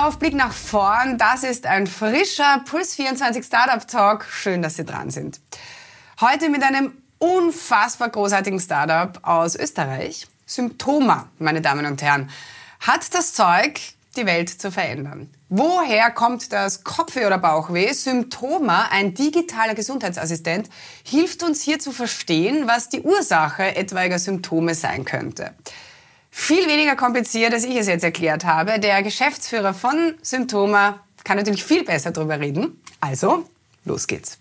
auf, Blick nach vorn. Das ist ein frischer Puls 24 Startup Talk. Schön, dass Sie dran sind. Heute mit einem unfassbar großartigen Startup aus Österreich. Symptoma, meine Damen und Herren, hat das Zeug, die Welt zu verändern. Woher kommt das Kopfweh oder Bauchweh? Symptoma, ein digitaler Gesundheitsassistent, hilft uns hier zu verstehen, was die Ursache etwaiger Symptome sein könnte. Viel weniger kompliziert, als ich es jetzt erklärt habe. Der Geschäftsführer von Symptoma kann natürlich viel besser darüber reden. Also, los geht's.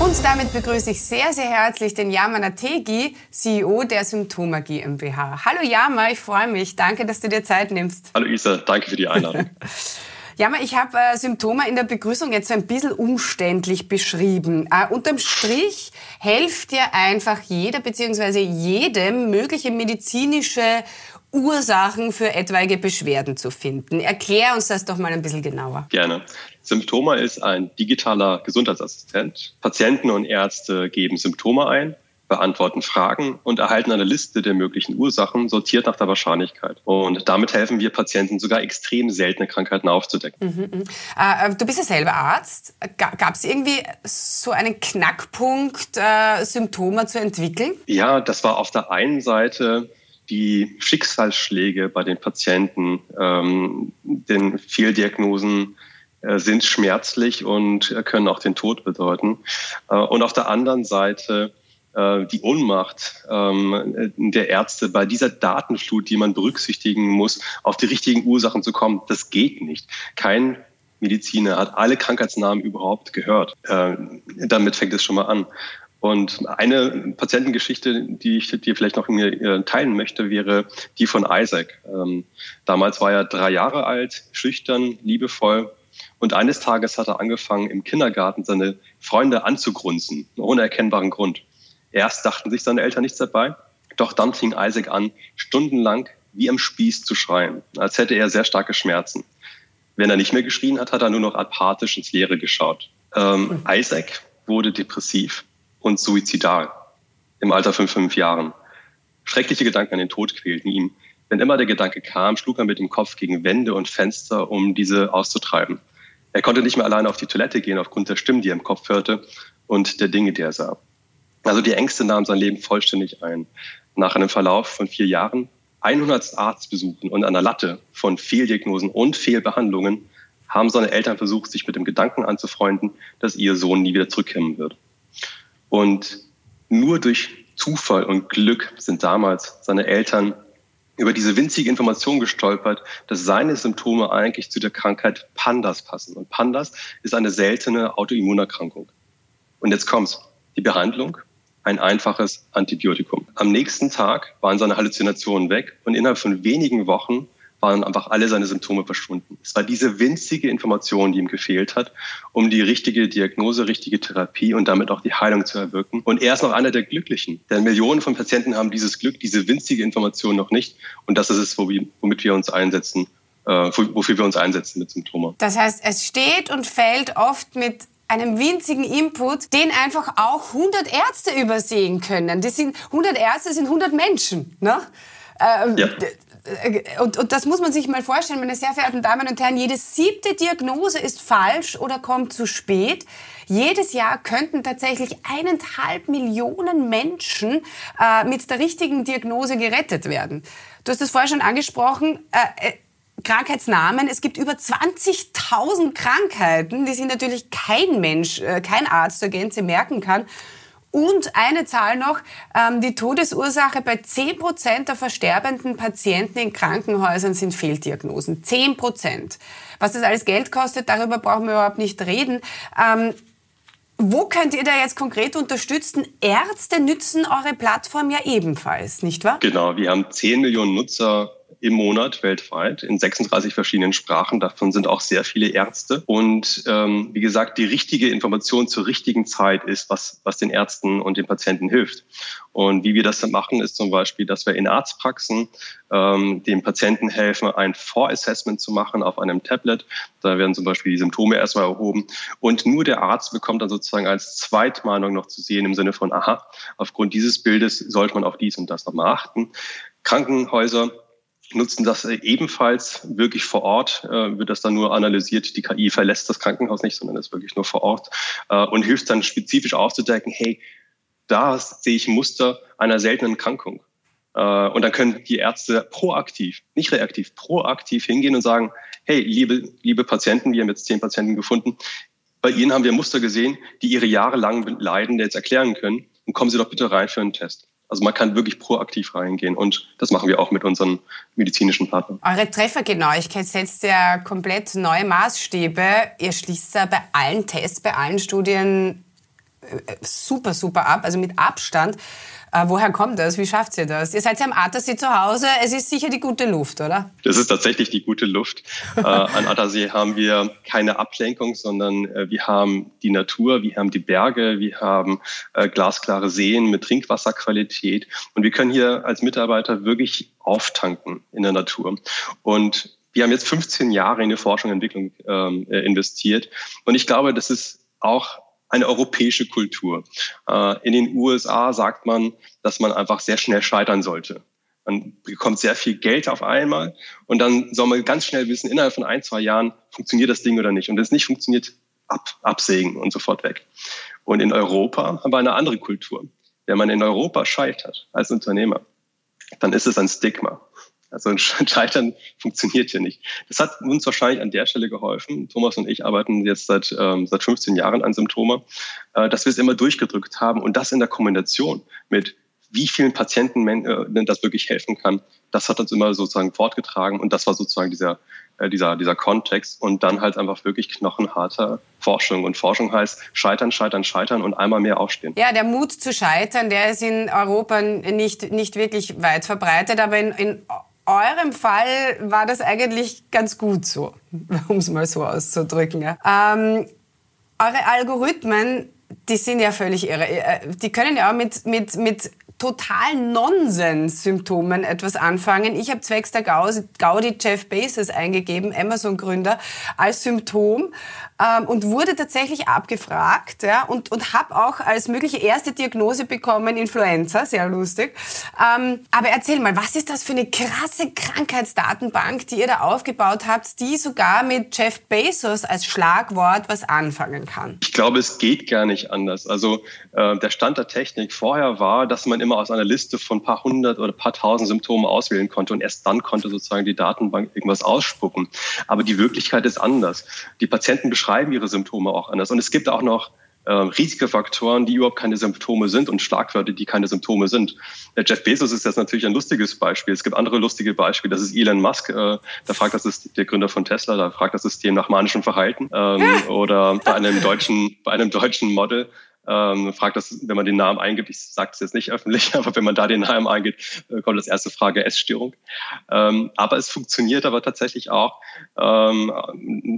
Und damit begrüße ich sehr, sehr herzlich den Yama Nategi, CEO der Symptoma GmbH. Hallo Yama, ich freue mich. Danke, dass du dir Zeit nimmst. Hallo Isa, danke für die Einladung. Yama, ich habe äh, Symptome in der Begrüßung jetzt ein bisschen umständlich beschrieben. Äh, unterm Strich helft dir einfach jeder bzw. jedem mögliche medizinische Ursachen für etwaige Beschwerden zu finden. Erklär uns das doch mal ein bisschen genauer. Gerne. Symptoma ist ein digitaler Gesundheitsassistent. Patienten und Ärzte geben Symptome ein, beantworten Fragen und erhalten eine Liste der möglichen Ursachen, sortiert nach der Wahrscheinlichkeit. Und damit helfen wir Patienten sogar extrem seltene Krankheiten aufzudecken. Mhm, mh. äh, du bist ja selber Arzt. Gab es irgendwie so einen Knackpunkt, äh, Symptome zu entwickeln? Ja, das war auf der einen Seite die Schicksalsschläge bei den Patienten, ähm, den Fehldiagnosen, äh, sind schmerzlich und können auch den Tod bedeuten. Äh, und auf der anderen Seite äh, die Ohnmacht ähm, der Ärzte bei dieser Datenflut, die man berücksichtigen muss, auf die richtigen Ursachen zu kommen. Das geht nicht. Kein Mediziner hat alle Krankheitsnamen überhaupt gehört. damit fängt es schon mal an. Und eine Patientengeschichte, die ich dir vielleicht noch teilen möchte, wäre die von Isaac. Ähm, damals war er drei Jahre alt, schüchtern, liebevoll und eines Tages hat er angefangen, im Kindergarten seine Freunde anzugrunzen, ohne erkennbaren Grund. Erst dachten sich seine Eltern nichts dabei, doch dann fing Isaac an, stundenlang wie am Spieß zu schreien, als hätte er sehr starke Schmerzen. Wenn er nicht mehr geschrien hat, hat er nur noch apathisch ins Leere geschaut. Ähm, Isaac wurde depressiv und suizidal im Alter von fünf Jahren. Schreckliche Gedanken an den Tod quälten ihn. Wenn immer der Gedanke kam, schlug er mit dem Kopf gegen Wände und Fenster, um diese auszutreiben. Er konnte nicht mehr alleine auf die Toilette gehen aufgrund der Stimmen, die er im Kopf hörte und der Dinge, die er sah. Also die Ängste nahmen sein Leben vollständig ein. Nach einem Verlauf von vier Jahren, 100 Arztbesuchen und einer Latte von Fehldiagnosen und Fehlbehandlungen haben seine Eltern versucht, sich mit dem Gedanken anzufreunden, dass ihr Sohn nie wieder zurückkommen wird. Und nur durch Zufall und Glück sind damals seine Eltern über diese winzige Information gestolpert, dass seine Symptome eigentlich zu der Krankheit Pandas passen. Und Pandas ist eine seltene Autoimmunerkrankung. Und jetzt kommt's. Die Behandlung, ein einfaches Antibiotikum. Am nächsten Tag waren seine Halluzinationen weg und innerhalb von wenigen Wochen waren einfach alle seine Symptome verschwunden. Es war diese winzige Information, die ihm gefehlt hat, um die richtige Diagnose, richtige Therapie und damit auch die Heilung zu erwirken. Und er ist noch einer der Glücklichen. Denn Millionen von Patienten haben dieses Glück, diese winzige Information noch nicht. Und das ist es, womit wir uns einsetzen, äh, wofür wir uns einsetzen mit Symptomen. Das heißt, es steht und fällt oft mit einem winzigen Input, den einfach auch 100 Ärzte übersehen können. Das sind 100 Ärzte sind 100 Menschen. Ne? Ähm, ja. Äh, und, und das muss man sich mal vorstellen, meine sehr verehrten Damen und Herren, jede siebte Diagnose ist falsch oder kommt zu spät. Jedes Jahr könnten tatsächlich eineinhalb Millionen Menschen äh, mit der richtigen Diagnose gerettet werden. Du hast es vorher schon angesprochen. Äh, äh Krankheitsnamen. Es gibt über 20.000 Krankheiten, die sich natürlich kein Mensch, äh, kein Arzt zur Gänze merken kann. Und eine Zahl noch, ähm, die Todesursache bei 10 Prozent der versterbenden Patienten in Krankenhäusern sind Fehldiagnosen. 10 Prozent. Was das alles Geld kostet, darüber brauchen wir überhaupt nicht reden. Ähm, wo könnt ihr da jetzt konkret unterstützen? Ärzte nützen eure Plattform ja ebenfalls, nicht wahr? Genau, wir haben 10 Millionen Nutzer im Monat weltweit in 36 verschiedenen Sprachen. Davon sind auch sehr viele Ärzte. Und ähm, wie gesagt, die richtige Information zur richtigen Zeit ist, was, was den Ärzten und den Patienten hilft. Und wie wir das dann machen, ist zum Beispiel, dass wir in Arztpraxen ähm, dem Patienten helfen, ein Vorassessment zu machen auf einem Tablet. Da werden zum Beispiel die Symptome erstmal erhoben. Und nur der Arzt bekommt dann sozusagen als Zweitmahnung noch zu sehen im Sinne von, aha, aufgrund dieses Bildes sollte man auf dies und das nochmal achten. Krankenhäuser nutzen das ebenfalls wirklich vor Ort, äh, wird das dann nur analysiert. Die KI verlässt das Krankenhaus nicht, sondern ist wirklich nur vor Ort äh, und hilft dann spezifisch aufzudecken, hey, da sehe ich Muster einer seltenen Krankung. Äh, und dann können die Ärzte proaktiv, nicht reaktiv, proaktiv hingehen und sagen, hey, liebe, liebe Patienten, wir haben jetzt zehn Patienten gefunden, bei Ihnen haben wir Muster gesehen, die Ihre jahrelangen Leiden jetzt erklären können und kommen Sie doch bitte rein für einen Test. Also man kann wirklich proaktiv reingehen und das machen wir auch mit unseren medizinischen Partnern. Eure Treffergenauigkeit setzt ja komplett neue Maßstäbe. Ihr schließt ja bei allen Tests, bei allen Studien super, super ab, also mit Abstand. Äh, woher kommt das? Wie schafft ihr das? Ihr seid ja am Attersee zu Hause. Es ist sicher die gute Luft, oder? Das ist tatsächlich die gute Luft. äh, an Attersee haben wir keine Ablenkung, sondern äh, wir haben die Natur, wir haben die Berge, wir haben glasklare Seen mit Trinkwasserqualität. Und wir können hier als Mitarbeiter wirklich auftanken in der Natur. Und wir haben jetzt 15 Jahre in die Forschung und Entwicklung ähm, äh, investiert. Und ich glaube, das ist auch eine europäische Kultur. Äh, in den USA sagt man, dass man einfach sehr schnell scheitern sollte. Man bekommt sehr viel Geld auf einmal und dann soll man ganz schnell wissen, innerhalb von ein, zwei Jahren funktioniert das Ding oder nicht. Und wenn es nicht funktioniert, ab, absägen und sofort weg. Und in Europa haben wir eine andere Kultur. Wenn man in Europa scheitert als Unternehmer, dann ist es ein Stigma. Also ein Scheitern funktioniert hier nicht. Das hat uns wahrscheinlich an der Stelle geholfen. Thomas und ich arbeiten jetzt seit, ähm, seit 15 Jahren an Symptome, äh, dass wir es immer durchgedrückt haben und das in der Kombination mit wie vielen Patienten äh, das wirklich helfen kann, das hat uns immer sozusagen fortgetragen und das war sozusagen dieser, äh, dieser, dieser Kontext und dann halt einfach wirklich knochenharter Forschung. Und Forschung heißt scheitern, scheitern, scheitern und einmal mehr aufstehen. Ja, der Mut zu scheitern, der ist in Europa nicht, nicht wirklich weit verbreitet, aber in, in eurem Fall war das eigentlich ganz gut so, um es mal so auszudrücken. Ja. Ähm, eure Algorithmen, die sind ja völlig irre. Äh, die können ja auch mit, mit, mit total Nonsens-Symptomen etwas anfangen. Ich habe zwecks der Gaudi Jeff Bezos eingegeben, Amazon-Gründer, als Symptom ähm, und wurde tatsächlich abgefragt ja, und, und habe auch als mögliche erste Diagnose bekommen Influenza, sehr lustig. Ähm, aber erzähl mal, was ist das für eine krasse Krankheitsdatenbank, die ihr da aufgebaut habt, die sogar mit Jeff Bezos als Schlagwort was anfangen kann? Ich glaube, es geht gar nicht anders. Also äh, der Stand der Technik vorher war, dass man immer aus einer Liste von ein paar hundert oder paar tausend Symptomen auswählen konnte und erst dann konnte sozusagen die Datenbank irgendwas ausspucken. Aber die Wirklichkeit ist anders. Die Patienten beschreiben ihre Symptome auch anders. Und es gibt auch noch äh, Risikofaktoren, die überhaupt keine Symptome sind und Schlagwörter, die keine Symptome sind. Der Jeff Bezos ist jetzt natürlich ein lustiges Beispiel. Es gibt andere lustige Beispiele. Das ist Elon Musk, äh, da fragt das ist der Gründer von Tesla, da fragt das System nach manischem Verhalten. Ähm, oder bei einem deutschen, bei einem deutschen Model ähm, fragt das, wenn man den Namen eingibt, ich sage es jetzt nicht öffentlich, aber wenn man da den Namen eingibt, äh, kommt das erste Frage Essstörung. Ähm, aber es funktioniert aber tatsächlich auch. Ähm,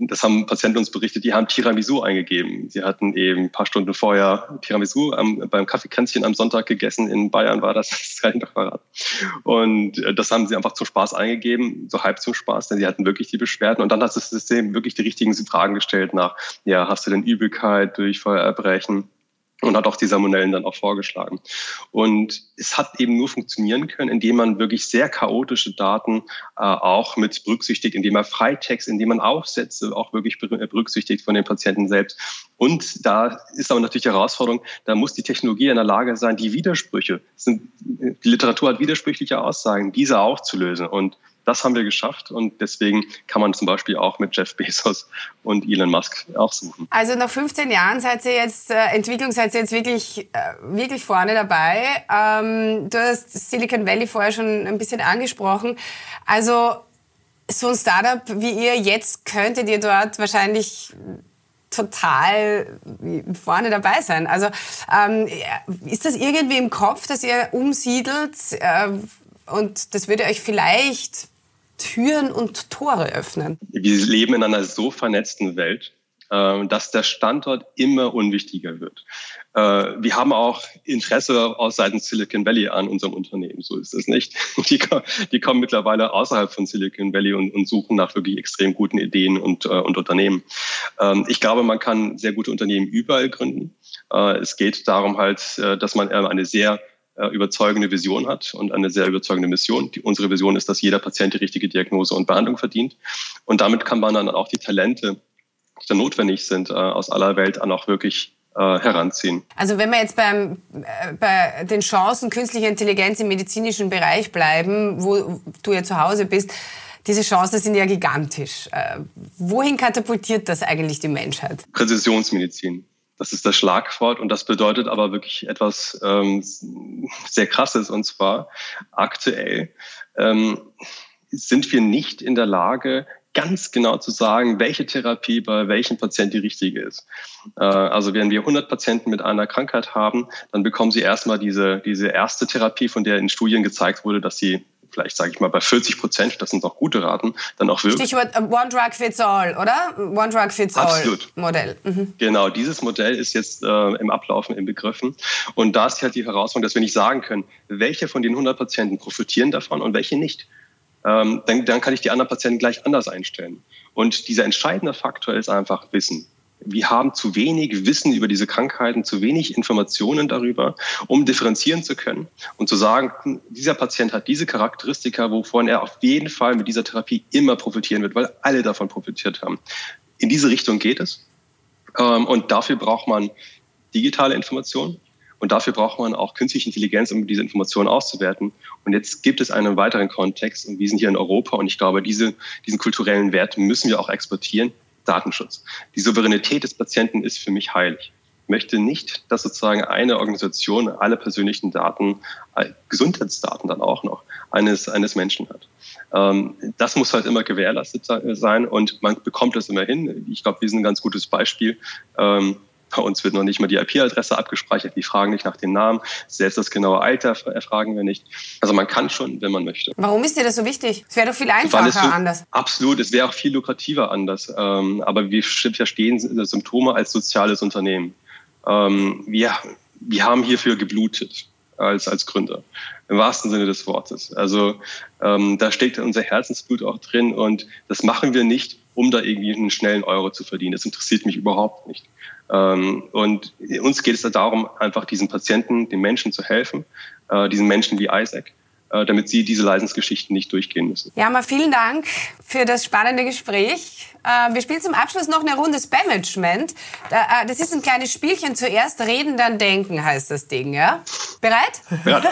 das haben Patienten uns berichtet, die haben Tiramisu eingegeben. Sie hatten eben ein paar Stunden vorher Tiramisu am, beim Kaffeekränzchen am Sonntag gegessen. In Bayern war das, das kann ich noch verraten. Und äh, das haben sie einfach zum Spaß eingegeben, so halb zum Spaß, denn sie hatten wirklich die Beschwerden. Und dann hat das System wirklich die richtigen Fragen gestellt nach, ja, hast du denn Übelkeit, Durchfall, Erbrechen? Und hat auch die Salmonellen dann auch vorgeschlagen. Und es hat eben nur funktionieren können, indem man wirklich sehr chaotische Daten äh, auch mit berücksichtigt, indem man Freitext, indem man Aufsätze auch wirklich berücksichtigt von den Patienten selbst. Und da ist aber natürlich die Herausforderung, da muss die Technologie in der Lage sein, die Widersprüche, sind, die Literatur hat widersprüchliche Aussagen, diese aufzulösen. Und das haben wir geschafft und deswegen kann man zum Beispiel auch mit Jeff Bezos und Elon Musk auch suchen. Also nach 15 Jahren seid ihr jetzt, äh, Entwicklung seid ihr jetzt wirklich, äh, wirklich vorne dabei. Ähm, du hast Silicon Valley vorher schon ein bisschen angesprochen. Also so ein Startup wie ihr jetzt könntet ihr dort wahrscheinlich total vorne dabei sein. Also ähm, ist das irgendwie im Kopf, dass ihr umsiedelt? Äh, und das würde euch vielleicht Türen und Tore öffnen. Wir leben in einer so vernetzten Welt, äh, dass der Standort immer unwichtiger wird. Äh, wir haben auch Interesse aus Seiten Silicon Valley an unserem Unternehmen. So ist es nicht. Die, die kommen mittlerweile außerhalb von Silicon Valley und, und suchen nach wirklich extrem guten Ideen und, äh, und Unternehmen. Ähm, ich glaube, man kann sehr gute Unternehmen überall gründen. Es geht darum halt, dass man eine sehr äh, überzeugende Vision hat und eine sehr überzeugende Mission. Die, unsere Vision ist, dass jeder Patient die richtige Diagnose und Behandlung verdient. Und damit kann man dann auch die Talente, die dann notwendig sind, äh, aus aller Welt dann auch wirklich äh, heranziehen. Also wenn wir jetzt beim, äh, bei den Chancen künstlicher Intelligenz im medizinischen Bereich bleiben, wo du ja zu Hause bist, diese Chancen sind ja gigantisch. Äh, wohin katapultiert das eigentlich die Menschheit? Präzisionsmedizin. Das ist das Schlagwort und das bedeutet aber wirklich etwas ähm, sehr Krasses und zwar aktuell ähm, sind wir nicht in der Lage, ganz genau zu sagen, welche Therapie bei welchem Patient die richtige ist. Äh, also wenn wir 100 Patienten mit einer Krankheit haben, dann bekommen sie erstmal diese, diese erste Therapie, von der in Studien gezeigt wurde, dass sie vielleicht sage ich mal bei 40 Prozent, das sind auch gute Raten, dann auch wirklich. Stichwort uh, One Drug Fits All, oder? One Drug Fits Absolut. All Modell. Mhm. Genau, dieses Modell ist jetzt äh, im Ablaufen im Begriffen. Und da ist halt die Herausforderung, dass wir nicht sagen können, welche von den 100 Patienten profitieren davon und welche nicht. Ähm, dann, dann kann ich die anderen Patienten gleich anders einstellen. Und dieser entscheidende Faktor ist einfach Wissen wir haben zu wenig Wissen über diese Krankheiten, zu wenig Informationen darüber, um differenzieren zu können und zu sagen, dieser Patient hat diese Charakteristika, wovon er auf jeden Fall mit dieser Therapie immer profitieren wird, weil alle davon profitiert haben. In diese Richtung geht es. Ähm, und dafür braucht man digitale Informationen. Und dafür braucht man auch künstliche Intelligenz, um diese Informationen auszuwerten. Und jetzt gibt es einen weiteren Kontext. Und wir sind hier in Europa. Und ich glaube, diese, diesen kulturellen Wert müssen wir auch exportieren. Datenschutz. Die Souveränität des Patienten ist für mich heilig. Ich möchte nicht, dass sozusagen eine Organisation alle persönlichen Daten, äh, Gesundheitsdaten dann auch noch, eines, eines Menschen hat. Ähm, das muss halt immer gewährleistet sein und man bekommt das immer hin. Ich glaube, wir sind ein ganz gutes Beispiel. Bei uns wird noch nicht mal die IP-Adresse abgespeichert. Die fragen nicht nach dem Namen. Selbst das genaue Alter erfragen wir nicht. Also man kann schon, wenn man möchte. Warum ist dir das so wichtig? Es wäre doch viel einfacher so, anders. Absolut. Es wäre auch viel lukrativer anders. Ähm, aber wir verstehen Symptome als soziales Unternehmen. Ähm, wir, wir haben hierfür geblutet als, als Gründer. Im wahrsten Sinne des Wortes. Also ähm, da steckt unser Herzensblut auch drin und das machen wir nicht, um da irgendwie einen schnellen Euro zu verdienen. Das interessiert mich überhaupt nicht. Ähm, und uns geht es darum, einfach diesen Patienten, den Menschen zu helfen, äh, diesen Menschen wie Isaac, äh, damit sie diese Leidensgeschichten nicht durchgehen müssen. Ja, mal vielen Dank für das spannende Gespräch. Äh, wir spielen zum Abschluss noch eine Runde Spam-Management. Das ist ein kleines Spielchen. Zuerst reden, dann denken heißt das Ding, ja? Bereit? Ja.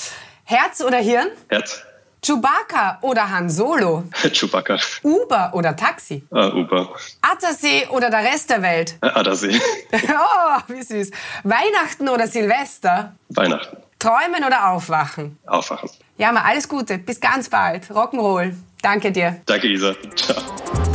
Herz oder Hirn? Herz. Chewbacca oder Han Solo? Chewbacca. Uber oder Taxi? Uh, Uber. Attersee oder der Rest der Welt? Uh, Attersee. oh, wie süß. Weihnachten oder Silvester? Weihnachten. Träumen oder aufwachen? Aufwachen. Ja, mal alles Gute. Bis ganz bald. Rock'n'Roll. Danke dir. Danke, Isa. Ciao.